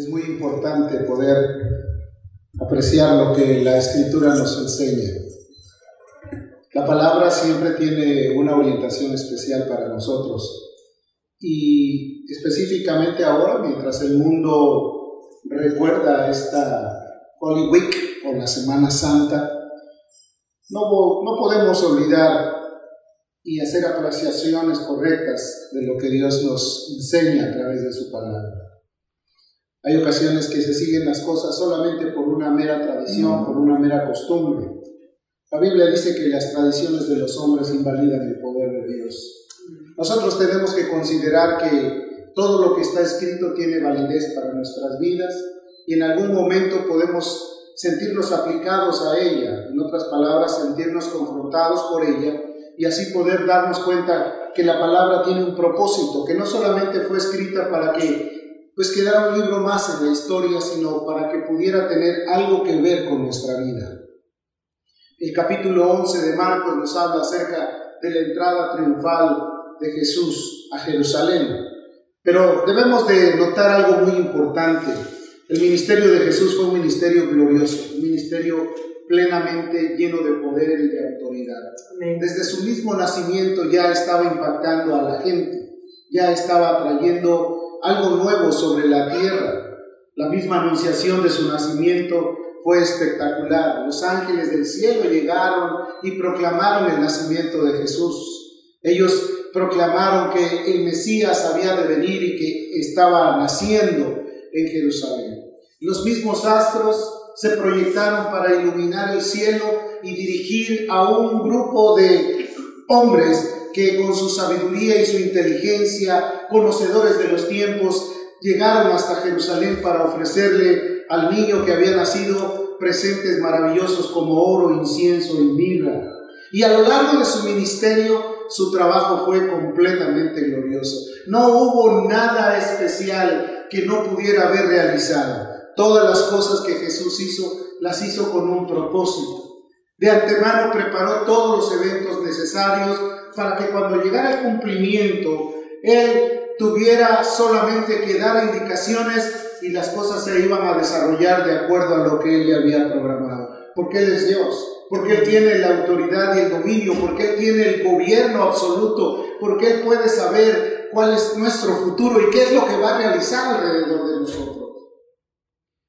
es muy importante poder apreciar lo que la escritura nos enseña. La palabra siempre tiene una orientación especial para nosotros y específicamente ahora, mientras el mundo recuerda esta Holy Week o la Semana Santa, no, no podemos olvidar y hacer apreciaciones correctas de lo que Dios nos enseña a través de su palabra. Hay ocasiones que se siguen las cosas solamente por una mera tradición, por una mera costumbre. La Biblia dice que las tradiciones de los hombres invalidan el poder de Dios. Nosotros tenemos que considerar que todo lo que está escrito tiene validez para nuestras vidas y en algún momento podemos sentirnos aplicados a ella, en otras palabras, sentirnos confrontados por ella y así poder darnos cuenta que la palabra tiene un propósito, que no solamente fue escrita para que pues quedara un libro más en la historia, sino para que pudiera tener algo que ver con nuestra vida. El capítulo 11 de Marcos nos habla acerca de la entrada triunfal de Jesús a Jerusalén. Pero debemos de notar algo muy importante. El ministerio de Jesús fue un ministerio glorioso, un ministerio plenamente lleno de poder y de autoridad. Desde su mismo nacimiento ya estaba impactando a la gente, ya estaba trayendo algo nuevo sobre la tierra. La misma anunciación de su nacimiento fue espectacular. Los ángeles del cielo llegaron y proclamaron el nacimiento de Jesús. Ellos proclamaron que el Mesías había de venir y que estaba naciendo en Jerusalén. Los mismos astros se proyectaron para iluminar el cielo y dirigir a un grupo de hombres que con su sabiduría y su inteligencia, conocedores de los tiempos, llegaron hasta Jerusalén para ofrecerle al niño que había nacido presentes maravillosos como oro, incienso y mirra. Y a lo largo de su ministerio, su trabajo fue completamente glorioso. No hubo nada especial que no pudiera haber realizado. Todas las cosas que Jesús hizo, las hizo con un propósito. De antemano preparó todos los eventos necesarios para que cuando llegara el cumplimiento, Él tuviera solamente que dar indicaciones y las cosas se iban a desarrollar de acuerdo a lo que Él le había programado. Porque Él es Dios, porque Él tiene la autoridad y el dominio, porque Él tiene el gobierno absoluto, porque Él puede saber cuál es nuestro futuro y qué es lo que va a realizar alrededor de nosotros.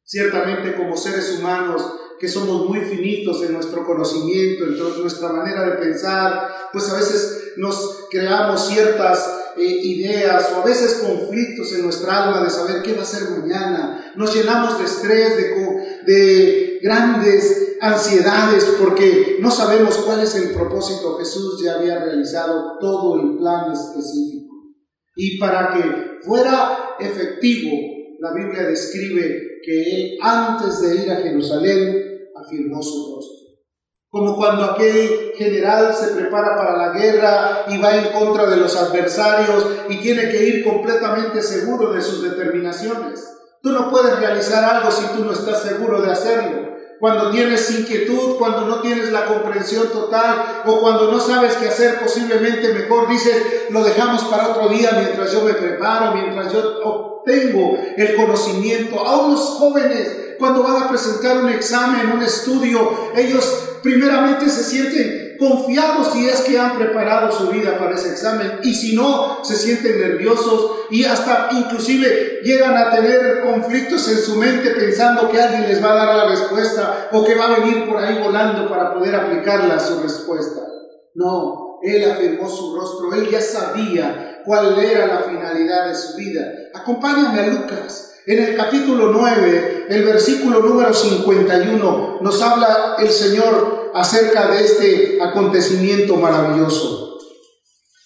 Ciertamente como seres humanos que somos muy finitos en nuestro conocimiento, en nuestra manera de pensar, pues a veces nos creamos ciertas eh, ideas o a veces conflictos en nuestra alma de saber qué va a ser mañana. Nos llenamos de estrés, de, de grandes ansiedades porque no sabemos cuál es el propósito. Jesús ya había realizado todo el plan específico. Y para que fuera efectivo, la Biblia describe que él antes de ir a Jerusalén afirmó su rostro. Como cuando aquel general se prepara para la guerra y va en contra de los adversarios y tiene que ir completamente seguro de sus determinaciones. Tú no puedes realizar algo si tú no estás seguro de hacerlo. Cuando tienes inquietud, cuando no tienes la comprensión total o cuando no sabes qué hacer, posiblemente mejor dices, lo dejamos para otro día mientras yo me preparo, mientras yo obtengo el conocimiento. A unos jóvenes cuando van a presentar un examen, un estudio, ellos primeramente se sienten confiados si es que han preparado su vida para ese examen y si no, se sienten nerviosos y hasta inclusive llegan a tener conflictos en su mente pensando que alguien les va a dar la respuesta o que va a venir por ahí volando para poder aplicarla a su respuesta. No, él afirmó su rostro, él ya sabía cuál era la finalidad de su vida. Acompáñame a Lucas en el capítulo 9, el versículo número 51, nos habla el Señor acerca de este acontecimiento maravilloso.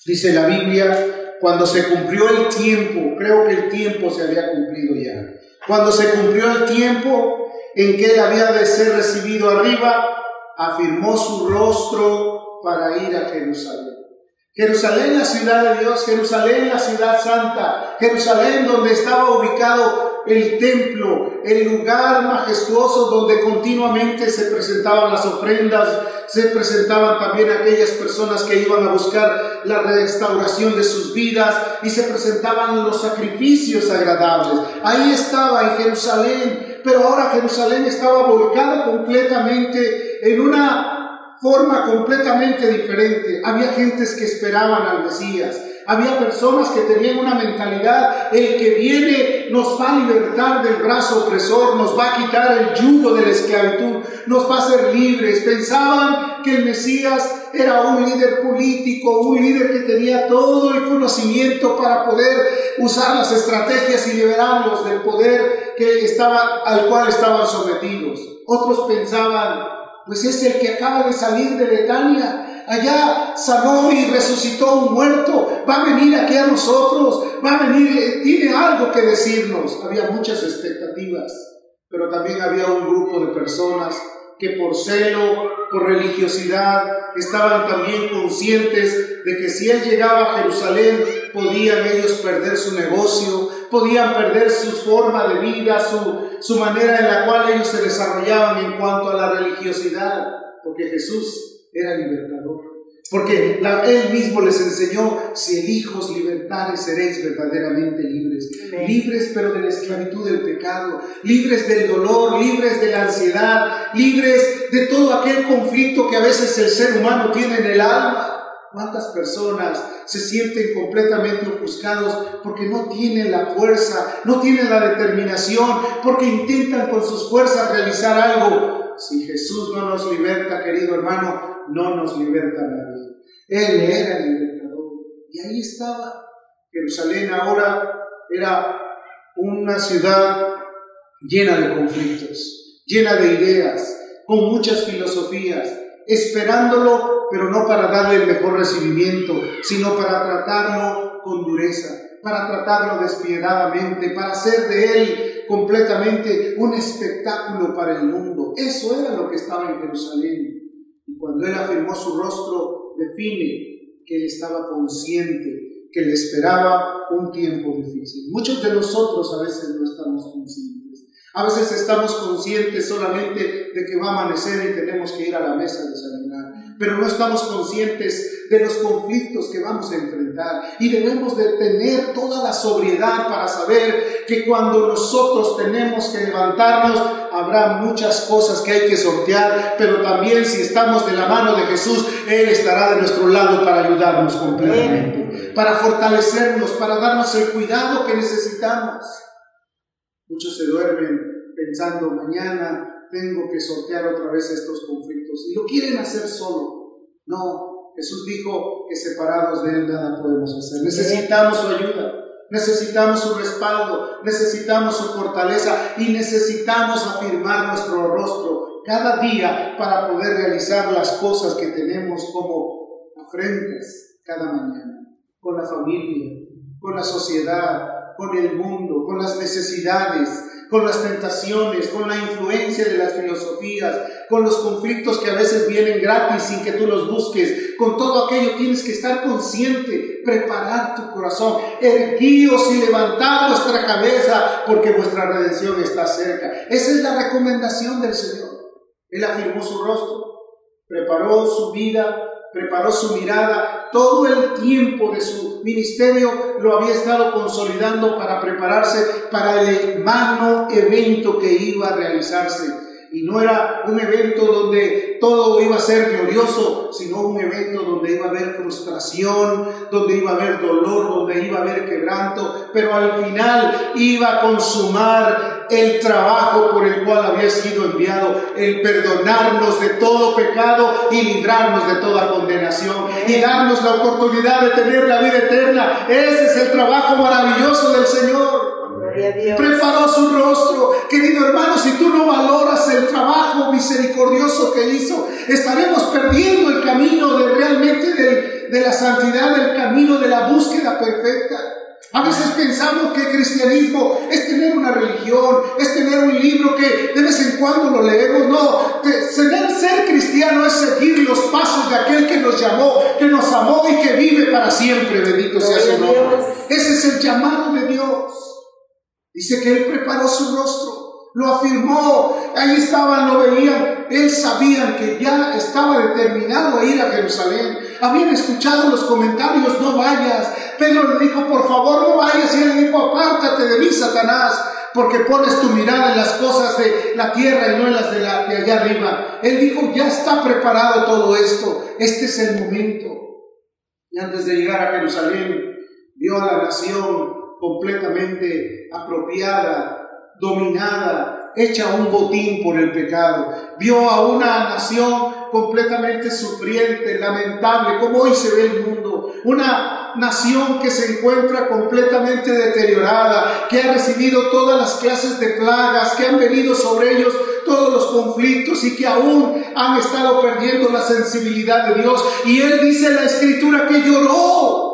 Dice la Biblia, cuando se cumplió el tiempo, creo que el tiempo se había cumplido ya, cuando se cumplió el tiempo en que él había de ser recibido arriba, afirmó su rostro para ir a Jerusalén. Jerusalén, la ciudad de Dios, Jerusalén, la ciudad santa, Jerusalén donde estaba ubicado el templo, el lugar majestuoso donde continuamente se presentaban las ofrendas, se presentaban también aquellas personas que iban a buscar la restauración de sus vidas y se presentaban los sacrificios agradables. Ahí estaba en Jerusalén, pero ahora Jerusalén estaba volcada completamente en una forma completamente diferente. Había gentes que esperaban al Mesías. Había personas que tenían una mentalidad, el que viene nos va a libertar del brazo opresor, nos va a quitar el yugo de la esclavitud, nos va a hacer libres. Pensaban que el Mesías era un líder político, un líder que tenía todo el conocimiento para poder usar las estrategias y liberarlos del poder que estaba, al cual estaban sometidos. Otros pensaban, pues es el que acaba de salir de Betania, allá sanó y resucitó un muerto, va a venir aquí a nosotros, va a venir, eh, tiene algo que decirnos. Había muchas expectativas, pero también había un grupo de personas que por celo, por religiosidad, estaban también conscientes de que si él llegaba a Jerusalén, podían ellos perder su negocio, podían perder su forma de vida, su, su manera en la cual ellos se desarrollaban en cuanto a la religiosidad, porque Jesús era libertador. Porque Él mismo les enseñó, si hijos libertades seréis verdaderamente libres. Libres pero de la esclavitud del pecado, libres del dolor, libres de la ansiedad, libres de todo aquel conflicto que a veces el ser humano tiene en el alma. ¿Cuántas personas se sienten completamente ofuscados porque no tienen la fuerza, no tienen la determinación, porque intentan con sus fuerzas realizar algo? Si Jesús no nos liberta, querido hermano, no nos liberta nadie. Él era el libertador. Y ahí estaba. Jerusalén ahora era una ciudad llena de conflictos, llena de ideas, con muchas filosofías, esperándolo, pero no para darle el mejor recibimiento, sino para tratarlo con dureza, para tratarlo despiadadamente, para hacer de él completamente un espectáculo para el mundo. Eso era lo que estaba en Jerusalén. Cuando él afirmó su rostro, define que él estaba consciente, que le esperaba un tiempo difícil. Muchos de nosotros a veces no estamos conscientes. A veces estamos conscientes solamente de que va a amanecer y tenemos que ir a la mesa de desayunar pero no estamos conscientes de los conflictos que vamos a enfrentar. Y debemos de tener toda la sobriedad para saber que cuando nosotros tenemos que levantarnos, habrá muchas cosas que hay que sortear, pero también si estamos de la mano de Jesús, Él estará de nuestro lado para ayudarnos completamente, para fortalecernos, para darnos el cuidado que necesitamos. Muchos se duermen pensando mañana tengo que sortear otra vez estos conflictos. Y lo quieren hacer solo. No, Jesús dijo que separados de Él nada podemos hacer. Necesitamos su ayuda. Necesitamos su respaldo, necesitamos su fortaleza y necesitamos afirmar nuestro rostro cada día para poder realizar las cosas que tenemos como afrentas cada mañana, con la familia, con la sociedad, con el mundo, con las necesidades, con las tentaciones, con la influencia de las filosofías, con los conflictos que a veces vienen gratis sin que tú los busques. Con todo aquello tienes que estar consciente, preparar tu corazón, erguíos y levantar vuestra cabeza porque vuestra redención está cerca. Esa es la recomendación del Señor. Él afirmó su rostro, preparó su vida, preparó su mirada, todo el tiempo de su ministerio lo había estado consolidando para prepararse para el magno evento que iba a realizarse. Y no era un evento donde todo iba a ser glorioso, sino un evento donde iba a haber frustración, donde iba a haber dolor, donde iba a haber quebranto, pero al final iba a consumar el trabajo por el cual había sido enviado, el perdonarnos de todo pecado y librarnos de toda condenación y darnos la oportunidad de tener la vida eterna. Ese es el trabajo maravilloso del Señor. Preparó su rostro. Querido hermano, si tú no valoras el trabajo misericordioso que hizo, estaremos perdiendo el camino de realmente de, de la santidad, el camino de la búsqueda perfecta. A veces pensamos que el cristianismo es tener una religión, es tener un libro que de vez en cuando lo leemos. No, ser, ser cristiano es seguir los pasos de aquel que nos llamó, que nos amó y que vive para siempre. Bendito sea su nombre. Ese es el llamado de Dios. Dice que él preparó su rostro, lo afirmó, ahí estaban, lo veían, él sabían que ya estaba determinado a ir a Jerusalén. Habían escuchado los comentarios, no vayas. Pedro le dijo, por favor, no vayas. Y él dijo, apártate de mí, Satanás, porque pones tu mirada en las cosas de la tierra y no en las de, la, de allá arriba. Él dijo, ya está preparado todo esto. Este es el momento. Y antes de llegar a Jerusalén, vio a la nación completamente apropiada, dominada, hecha un botín por el pecado. Vio a una nación completamente sufriente, lamentable, como hoy se ve el mundo. Una nación que se encuentra completamente deteriorada, que ha recibido todas las clases de plagas, que han venido sobre ellos todos los conflictos y que aún han estado perdiendo la sensibilidad de Dios. Y él dice en la escritura que lloró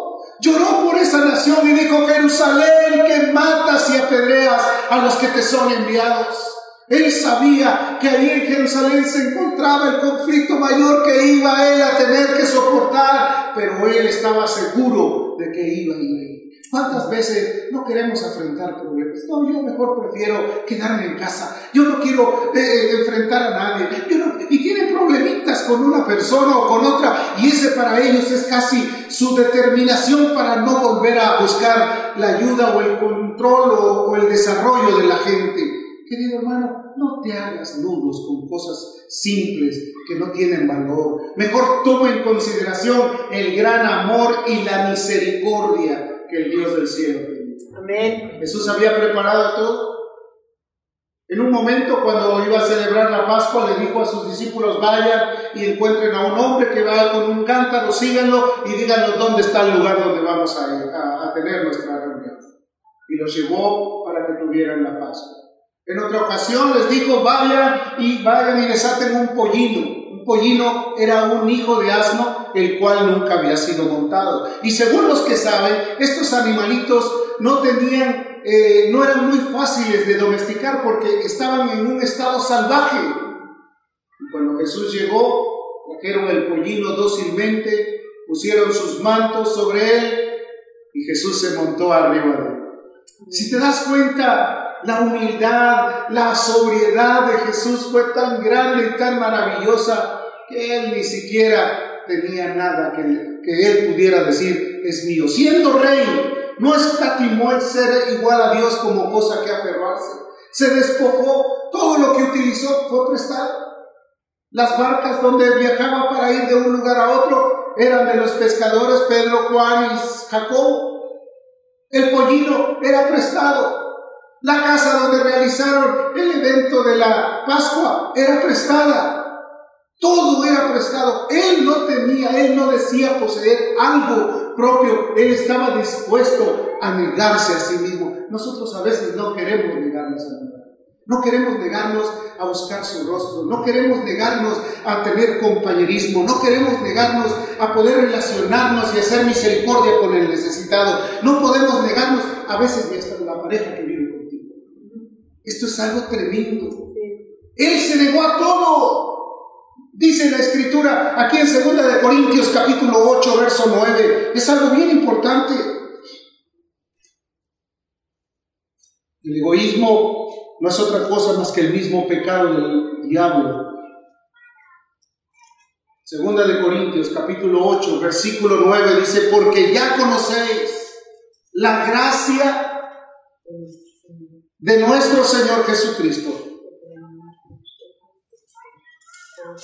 Lloró por esa nación y dijo, Jerusalén, que matas y apedreas a los que te son enviados. Él sabía que ahí en Jerusalén se encontraba el conflicto mayor que iba él a tener que soportar, pero él estaba seguro de que iba a ir ¿Cuántas veces no queremos afrontar problemas? No, yo mejor prefiero quedarme en casa. Yo no quiero eh, enfrentar a nadie. y tienen problemitas con una persona o con otra. Y ese para ellos es casi su determinación para no volver a buscar la ayuda o el control o, o el desarrollo de la gente. Querido hermano, no te hagas nudos con cosas simples que no tienen valor. Mejor toma en consideración el gran amor y la misericordia que el Dios del cielo Amén. Jesús había preparado todo. En un momento, cuando iba a celebrar la Pascua, le dijo a sus discípulos, vayan y encuentren a un hombre que va con un cántaro, síganlo y díganlo dónde está el lugar donde vamos a, a tener nuestra reunión. Y los llevó para que tuvieran la Pascua. En otra ocasión les dijo, vayan y vayan y desaten un pollino pollino era un hijo de asno, el cual nunca había sido montado. Y según los que saben, estos animalitos no tenían, eh, no eran muy fáciles de domesticar porque estaban en un estado salvaje. Y cuando Jesús llegó, trajeron el pollino dócilmente, pusieron sus mantos sobre él y Jesús se montó arriba de él. Si te das cuenta, la humildad, la sobriedad de Jesús fue tan grande y tan maravillosa que él ni siquiera tenía nada que, él pudiera decir es mío. Siendo rey, no escatimó el ser igual a Dios como cosa que aferrarse. Se despojó, todo lo que utilizó fue prestado. Las barcas donde viajaba para ir de un lugar a otro eran de los pescadores Pedro, Juan y Jacob. El pollino era prestado. La casa donde realizaron el evento de la Pascua era prestada. Todo era prestado. Él no tenía, él no decía poseer algo propio. Él estaba dispuesto a negarse a sí mismo. Nosotros a veces no queremos negarnos a. No queremos negarnos a buscar su rostro, no queremos negarnos a tener compañerismo, no queremos negarnos a poder relacionarnos y hacer misericordia con el necesitado. No podemos negarnos a veces ni hasta la pareja que esto es algo tremendo. Él se negó a todo. Dice la escritura aquí en 2 de Corintios capítulo 8 verso 9. Es algo bien importante. El egoísmo no es otra cosa más que el mismo pecado del diablo. Segunda de Corintios capítulo 8 versículo 9 dice, porque ya conocéis la gracia de nuestro Señor Jesucristo,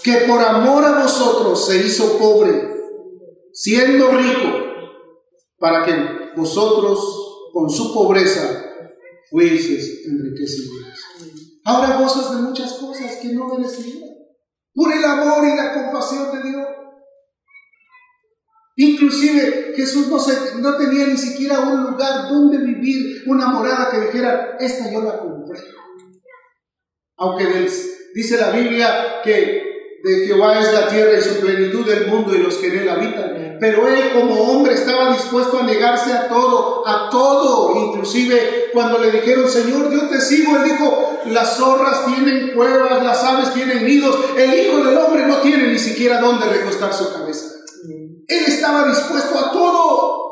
que por amor a vosotros se hizo pobre, siendo rico, para que vosotros con su pobreza fueseis enriquecidos. Ahora gozas de muchas cosas que no merecías, por el amor y la compasión de Dios. Inclusive Jesús no, se, no tenía ni siquiera un lugar donde vivir, una morada que dijera, esta yo la compré. Aunque dice la Biblia que de Jehová es la tierra y su plenitud del mundo y los que en él habitan. Pero él como hombre estaba dispuesto a negarse a todo, a todo. Inclusive cuando le dijeron, Señor, yo te sigo, él dijo, las zorras tienen cuevas, las aves tienen nidos, el Hijo del Hombre no tiene ni siquiera dónde recostar su cabeza. Él estaba dispuesto a todo.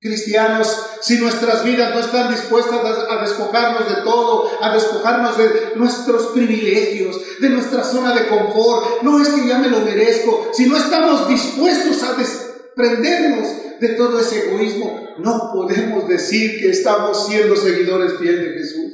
Cristianos, si nuestras vidas no están dispuestas a despojarnos de todo, a despojarnos de nuestros privilegios, de nuestra zona de confort, no es que ya me lo merezco, si no estamos dispuestos a desprendernos de todo ese egoísmo, no podemos decir que estamos siendo seguidores fieles de Jesús.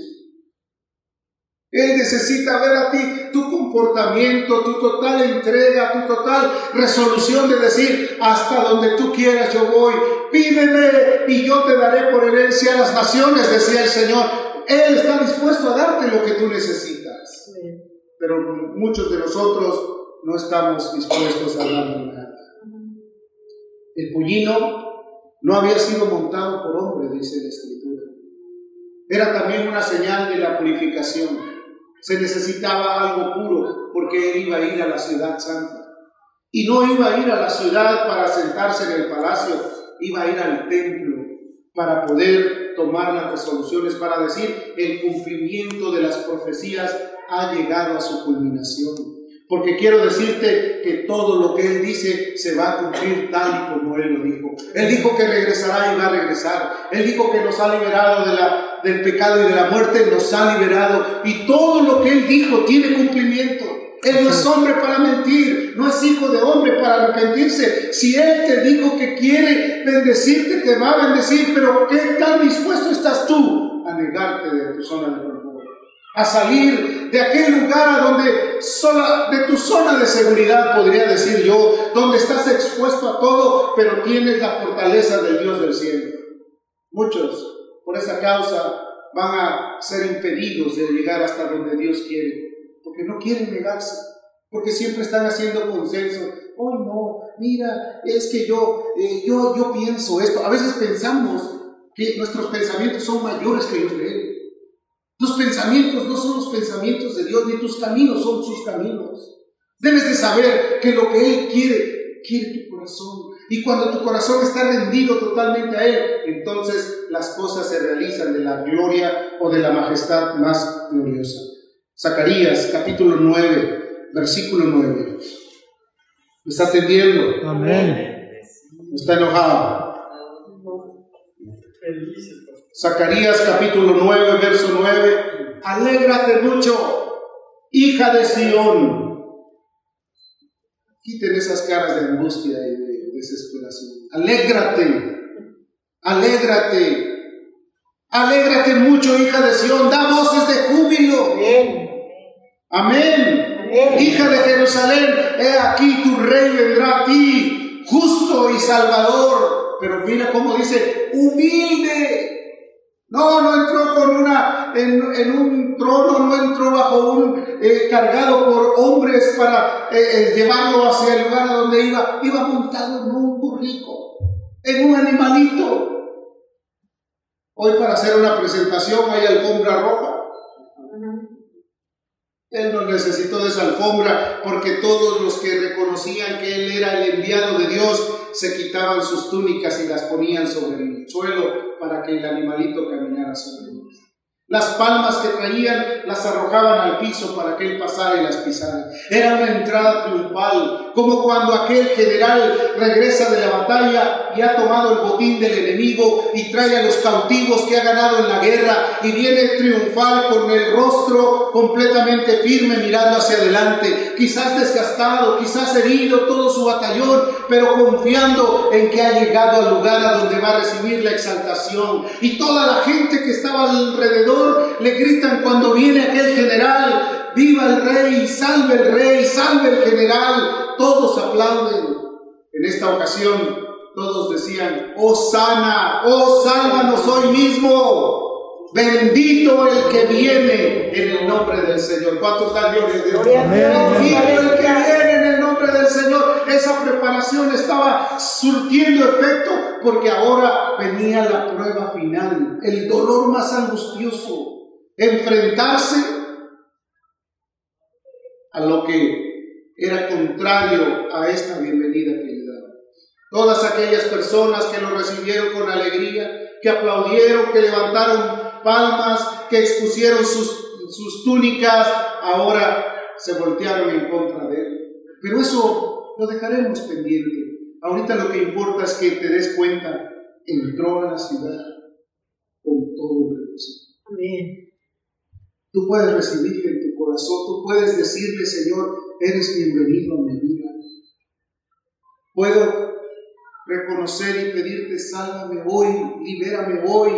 Él necesita ver a ti tu comportamiento, tu total entrega, tu total resolución de decir, hasta donde tú quieras yo voy, pídeme y yo te daré por herencia a las naciones, decía el Señor. Él está dispuesto a darte lo que tú necesitas. Pero muchos de nosotros no estamos dispuestos a darle nada. El pollino no había sido montado por hombre, dice la Escritura. Era también una señal de la purificación se necesitaba algo puro porque él iba a ir a la ciudad santa. Y no iba a ir a la ciudad para sentarse en el palacio, iba a ir al templo para poder tomar las resoluciones, para decir el cumplimiento de las profecías ha llegado a su culminación. Porque quiero decirte que todo lo que Él dice se va a cumplir tal y como Él lo dijo. Él dijo que regresará y va a regresar. Él dijo que nos ha liberado de la, del pecado y de la muerte, nos ha liberado. Y todo lo que Él dijo tiene cumplimiento. Él no es hombre para mentir, no es hijo de hombre para arrepentirse. Si Él te dijo que quiere bendecirte, te va a bendecir, pero ¿qué tan dispuesto estás tú a negarte de tu zona de a salir de aquel lugar donde sola, de tu zona de seguridad, podría decir yo, donde estás expuesto a todo, pero tienes la fortaleza del Dios del cielo. Muchos, por esa causa, van a ser impedidos de llegar hasta donde Dios quiere, porque no quieren negarse, porque siempre están haciendo consenso. Oh, no, mira, es que yo, eh, yo, yo pienso esto. A veces pensamos que nuestros pensamientos son mayores que los de Él. Tus pensamientos no son los pensamientos de Dios, ni tus caminos son sus caminos. Debes de saber que lo que Él quiere, quiere tu corazón. Y cuando tu corazón está rendido totalmente a Él, entonces las cosas se realizan de la gloria o de la majestad más gloriosa. Zacarías capítulo 9, versículo 9. ¿Me está atendiendo? Amén. ¿Está enojado? Zacarías capítulo 9, verso 9. Alégrate mucho, hija de Sión. Quiten esas caras de angustia y de desesperación. Alégrate, alégrate. Alégrate mucho, hija de Sión. Da voces de júbilo. Amén. Hija de Jerusalén, he aquí tu rey vendrá a ti, justo y salvador. Pero mira cómo dice, humilde no, no entró con una, en, un trono, no entró bajo un, eh, cargado por hombres para eh, eh, llevarlo hacia el lugar donde iba. Iba montado en un burrico, en un animalito. Hoy para hacer una presentación hay alfombra roja. Él no necesitó de esa alfombra porque todos los que reconocían que Él era el enviado de Dios se quitaban sus túnicas y las ponían sobre el suelo para que el animalito caminara sobre ellas. Las palmas que traían las arrojaban al piso para que él pasara y las pisara. Era una entrada triunfal, como cuando aquel general regresa de la batalla y ha tomado el botín del enemigo y trae a los cautivos que ha ganado en la guerra y viene triunfal con el rostro completamente firme mirando hacia adelante, quizás desgastado, quizás herido todo su batallón, pero confiando en que ha llegado al lugar a donde va a recibir la exaltación. Y toda la gente que estaba alrededor le gritan cuando viene aquel general, viva el rey, salve el rey, salve el general, todos aplauden. En esta ocasión todos decían, oh sana, oh sálvanos hoy mismo. Bendito el que viene en el nombre del Señor. ¿Cuántos dan gloria a Dios? Bendito el que viene en el nombre del Señor. Esa preparación estaba surtiendo efecto porque ahora venía la prueba final, el dolor más angustioso, enfrentarse a lo que era contrario a esta bienvenida que le daba. Todas aquellas personas que lo recibieron con alegría, que aplaudieron, que levantaron palmas, que expusieron sus, sus túnicas, ahora se voltearon en contra de él. Pero eso lo dejaremos pendiente. Ahorita lo que importa es que te des cuenta entró a la ciudad con todo el regocijo. Amén. Tú puedes recibirle en tu corazón, tú puedes decirle, Señor, eres bienvenido a mi vida. Puedo reconocer y pedirte, sálvame hoy, libérame hoy.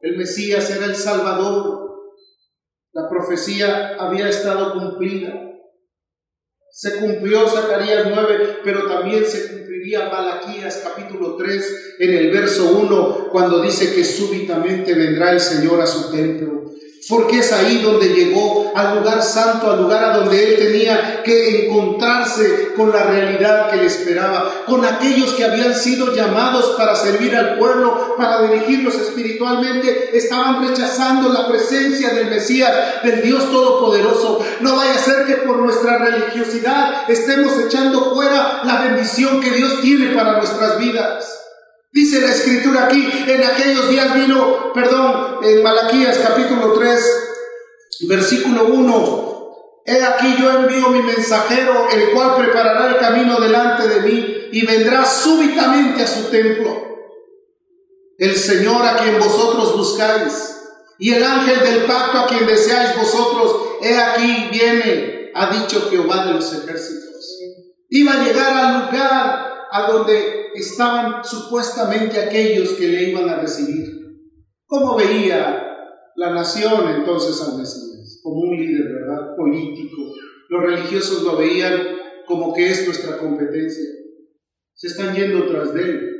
El Mesías era el Salvador. La profecía había estado cumplida. Se cumplió Zacarías 9, pero también se cumpliría Malaquías capítulo 3 en el verso 1, cuando dice que súbitamente vendrá el Señor a su templo porque es ahí donde llegó al lugar santo, al lugar a donde él tenía que encontrarse con la realidad que le esperaba, con aquellos que habían sido llamados para servir al pueblo, para dirigirlos espiritualmente, estaban rechazando la presencia del Mesías, del Dios Todopoderoso. No vaya a ser que por nuestra religiosidad estemos echando fuera la bendición que Dios tiene para nuestras vidas. Dice la escritura aquí, en aquellos días vino, perdón, en Malaquías capítulo 3, versículo 1, he aquí yo envío mi mensajero, el cual preparará el camino delante de mí y vendrá súbitamente a su templo. El Señor a quien vosotros buscáis y el ángel del pacto a quien deseáis vosotros, he aquí viene, ha dicho Jehová de los ejércitos. Iba a llegar al lugar a donde estaban supuestamente aquellos que le iban a recibir. ¿Cómo veía la nación entonces al Mesías? Como un líder, ¿verdad? Político. Los religiosos lo veían como que es nuestra competencia. Se están yendo tras de él.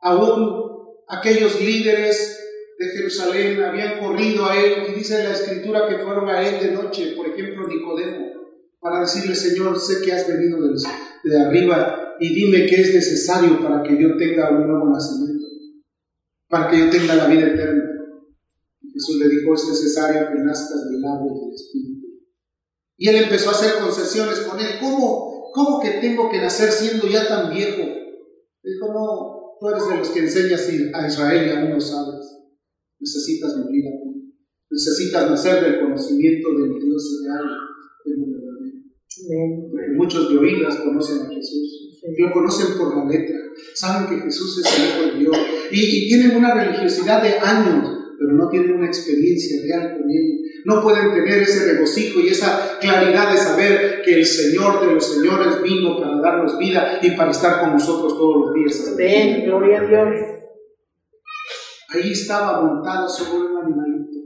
Aún aquellos líderes de Jerusalén habían corrido a él y dice la escritura que fueron a él de noche, por ejemplo Nicodemo, para decirle, Señor, sé que has venido de arriba y dime qué es necesario para que yo tenga un nuevo nacimiento, para que yo tenga la vida eterna. Jesús le dijo, es necesario que nazcas del agua y del Espíritu. Y él empezó a hacer concesiones con él. ¿Cómo, ¿Cómo que tengo que nacer siendo ya tan viejo? dijo, no, tú eres de los que enseñas a Israel y aún no sabes. Necesitas morir a ti. Necesitas nacer del conocimiento del Dios real, del verdadero. Porque muchos de oídas conocen a Jesús lo conocen por la letra, saben que Jesús es el Hijo de Dios y, tienen una religiosidad de años, pero no tienen una experiencia real con Él. No pueden tener ese regocijo y esa claridad de saber que el Señor de los señores vino para darnos vida y para estar con nosotros todos los días. Amén, gloria a Dios. Ahí estaba montado sobre un animalito,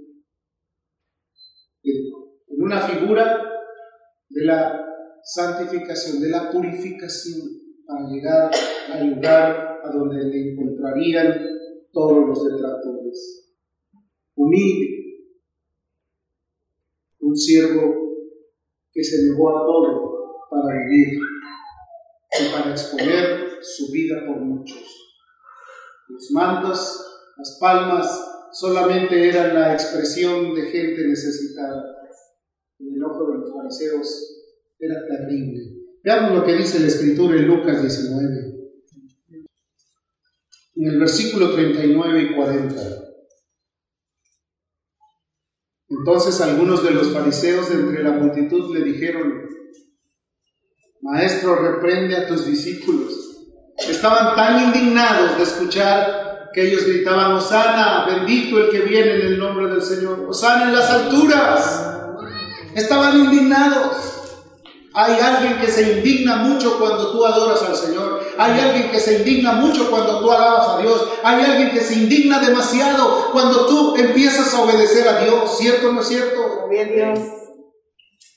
en una figura de la santificación, de la purificación para llegar al lugar a donde le encontrarían todos los detractores. Humilde, un siervo que se negó a todo para vivir y para exponer su vida por muchos. Los mantos, las palmas, solamente eran la expresión de gente necesitada. El ojo de los fariseos era terrible. Veamos lo que dice la escritura en Lucas 19, en el versículo 39 y 40. Entonces algunos de los fariseos de entre la multitud le dijeron, Maestro, reprende a tus discípulos. Estaban tan indignados de escuchar que ellos gritaban, Osana, bendito el que viene en el nombre del Señor, Osana en las alturas. Estaban indignados. Hay alguien que se indigna mucho cuando tú adoras al Señor. Hay alguien que se indigna mucho cuando tú alabas a Dios. Hay alguien que se indigna demasiado cuando tú empiezas a obedecer a Dios. ¿Cierto o no es cierto? Bien, Dios.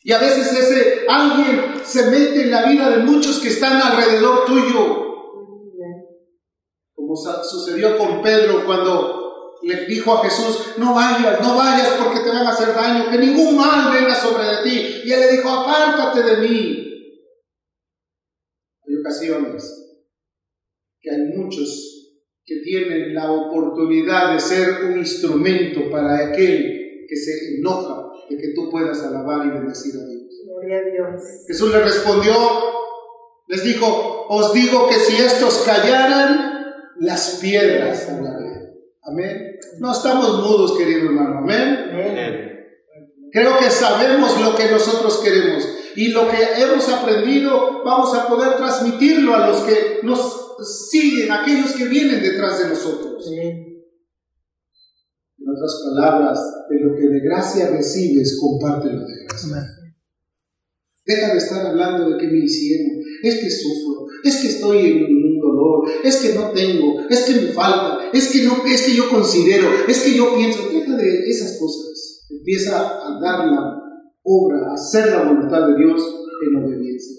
Y a veces ese alguien se mete en la vida de muchos que están alrededor tuyo. Como sucedió con Pedro cuando le dijo a Jesús, no vayas, no vayas porque te van a hacer daño, que ningún mal venga sobre de ti. Y él le dijo, apártate de mí. Hay ocasiones que hay muchos que tienen la oportunidad de ser un instrumento para aquel que se enoja de que tú puedas alabar y bendecir a Dios. Gloria a Dios. Jesús le respondió, les dijo, os digo que si estos callaran, las piedras hablarían. Amén. No estamos mudos, querido hermano. Amén. Creo que sabemos lo que nosotros queremos. Y lo que hemos aprendido vamos a poder transmitirlo a los que nos siguen, a aquellos que vienen detrás de nosotros. En otras palabras, de lo que de gracia recibes, compártelo de gracia. Deja de estar hablando de que me hicieron, es que sufro, es que estoy en un dolor, es que no tengo, es que me falta, es que no, es que yo considero, es que yo pienso, deja de esas cosas. Empieza a dar la obra, a hacer la voluntad de Dios en obediencia.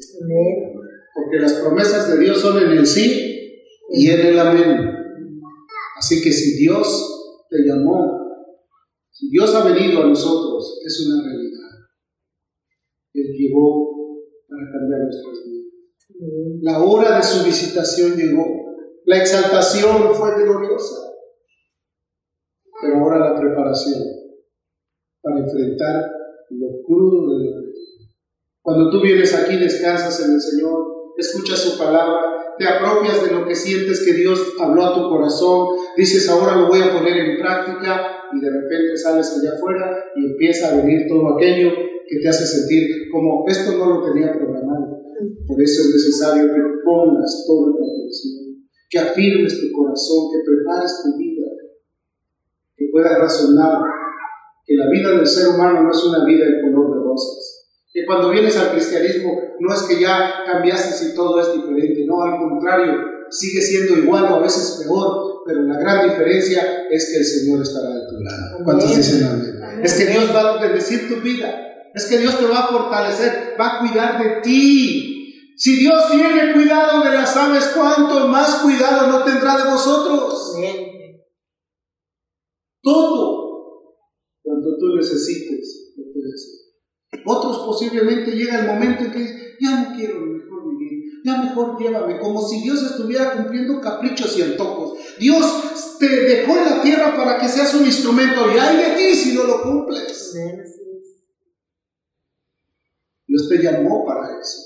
Porque las promesas de Dios son en el sí y en el amén. Así que si Dios te llamó, si Dios ha venido a nosotros, es una realidad. Él llegó para cambiar nuestras vidas. La hora de su visitación llegó. La exaltación fue gloriosa. Pero ahora la preparación para enfrentar lo crudo de la vida. Cuando tú vienes aquí, descansas en el Señor, escuchas su palabra, te apropias de lo que sientes que Dios habló a tu corazón, dices ahora lo voy a poner en práctica y de repente sales allá afuera y empieza a venir todo aquello que te hace sentir como esto no lo tenía programado. Por eso es necesario que pongas toda tu atención, que afirmes tu corazón, que prepares tu vida, que puedas razonar que la vida del ser humano no es una vida de color de rosas. Que cuando vienes al cristianismo no es que ya cambiaste y todo es diferente, no, al contrario, sigue siendo igual o a veces peor, pero la gran diferencia es que el Señor estará de tu lado. ¿Cuántos dicen amén? Es que Dios va a bendecir tu vida. Es que Dios te va a fortalecer, va a cuidar de ti. Si Dios tiene cuidado de las aves, ¿cuánto más cuidado no tendrá de vosotros? Todo cuando tú necesites lo puedes hacer. Otros posiblemente llega el momento en que ya no quiero mejor vivir, ya mejor llévame, como si Dios estuviera cumpliendo caprichos y antojos. Dios te dejó en la tierra para que seas un instrumento y hay de ti si no lo cumples. Dios te llamó para eso.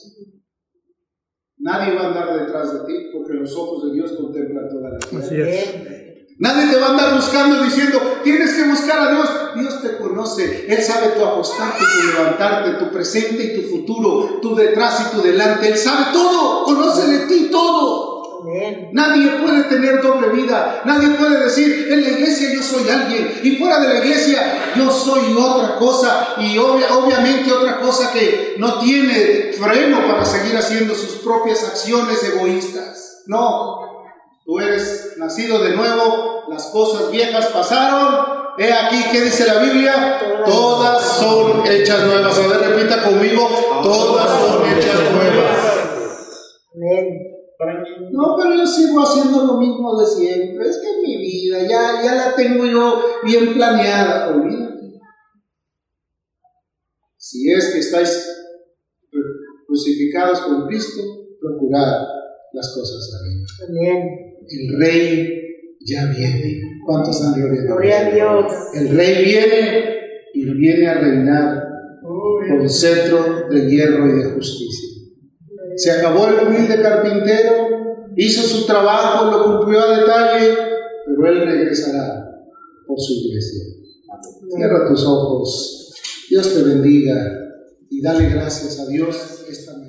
Nadie va a andar detrás de ti porque los ojos de Dios contemplan toda la tierra. Nadie te va a andar buscando diciendo, tienes que buscar a Dios. Dios te conoce. Él sabe tu acostarte, tu levantarte, tu presente y tu futuro, tu detrás y tu delante. Él sabe todo. Conoce de ti todo. Nadie puede tener doble vida. Nadie puede decir, en la iglesia yo soy alguien y fuera de la iglesia yo soy otra cosa y obviamente otra cosa que no tiene freno para seguir haciendo sus propias acciones egoístas. No, tú eres nacido de nuevo, las cosas viejas pasaron. He aquí que dice la Biblia, todas son hechas nuevas. A ver, repita conmigo, todas son hechas nuevas. Amén. No, pero yo sigo haciendo lo mismo de siempre. Es que mi vida ya, ya la tengo yo bien planeada. Olvídate. Si es que estáis crucificados con Cristo, procurad las cosas Amén. El Rey ya viene. ¿Cuántos han Gloria a Dios. El Rey viene y viene a reinar con cetro de hierro y de justicia. Se acabó el humilde carpintero, hizo su trabajo, lo cumplió a detalle, pero él regresará por su iglesia. Cierra tus ojos. Dios te bendiga y dale gracias a Dios esta mañana.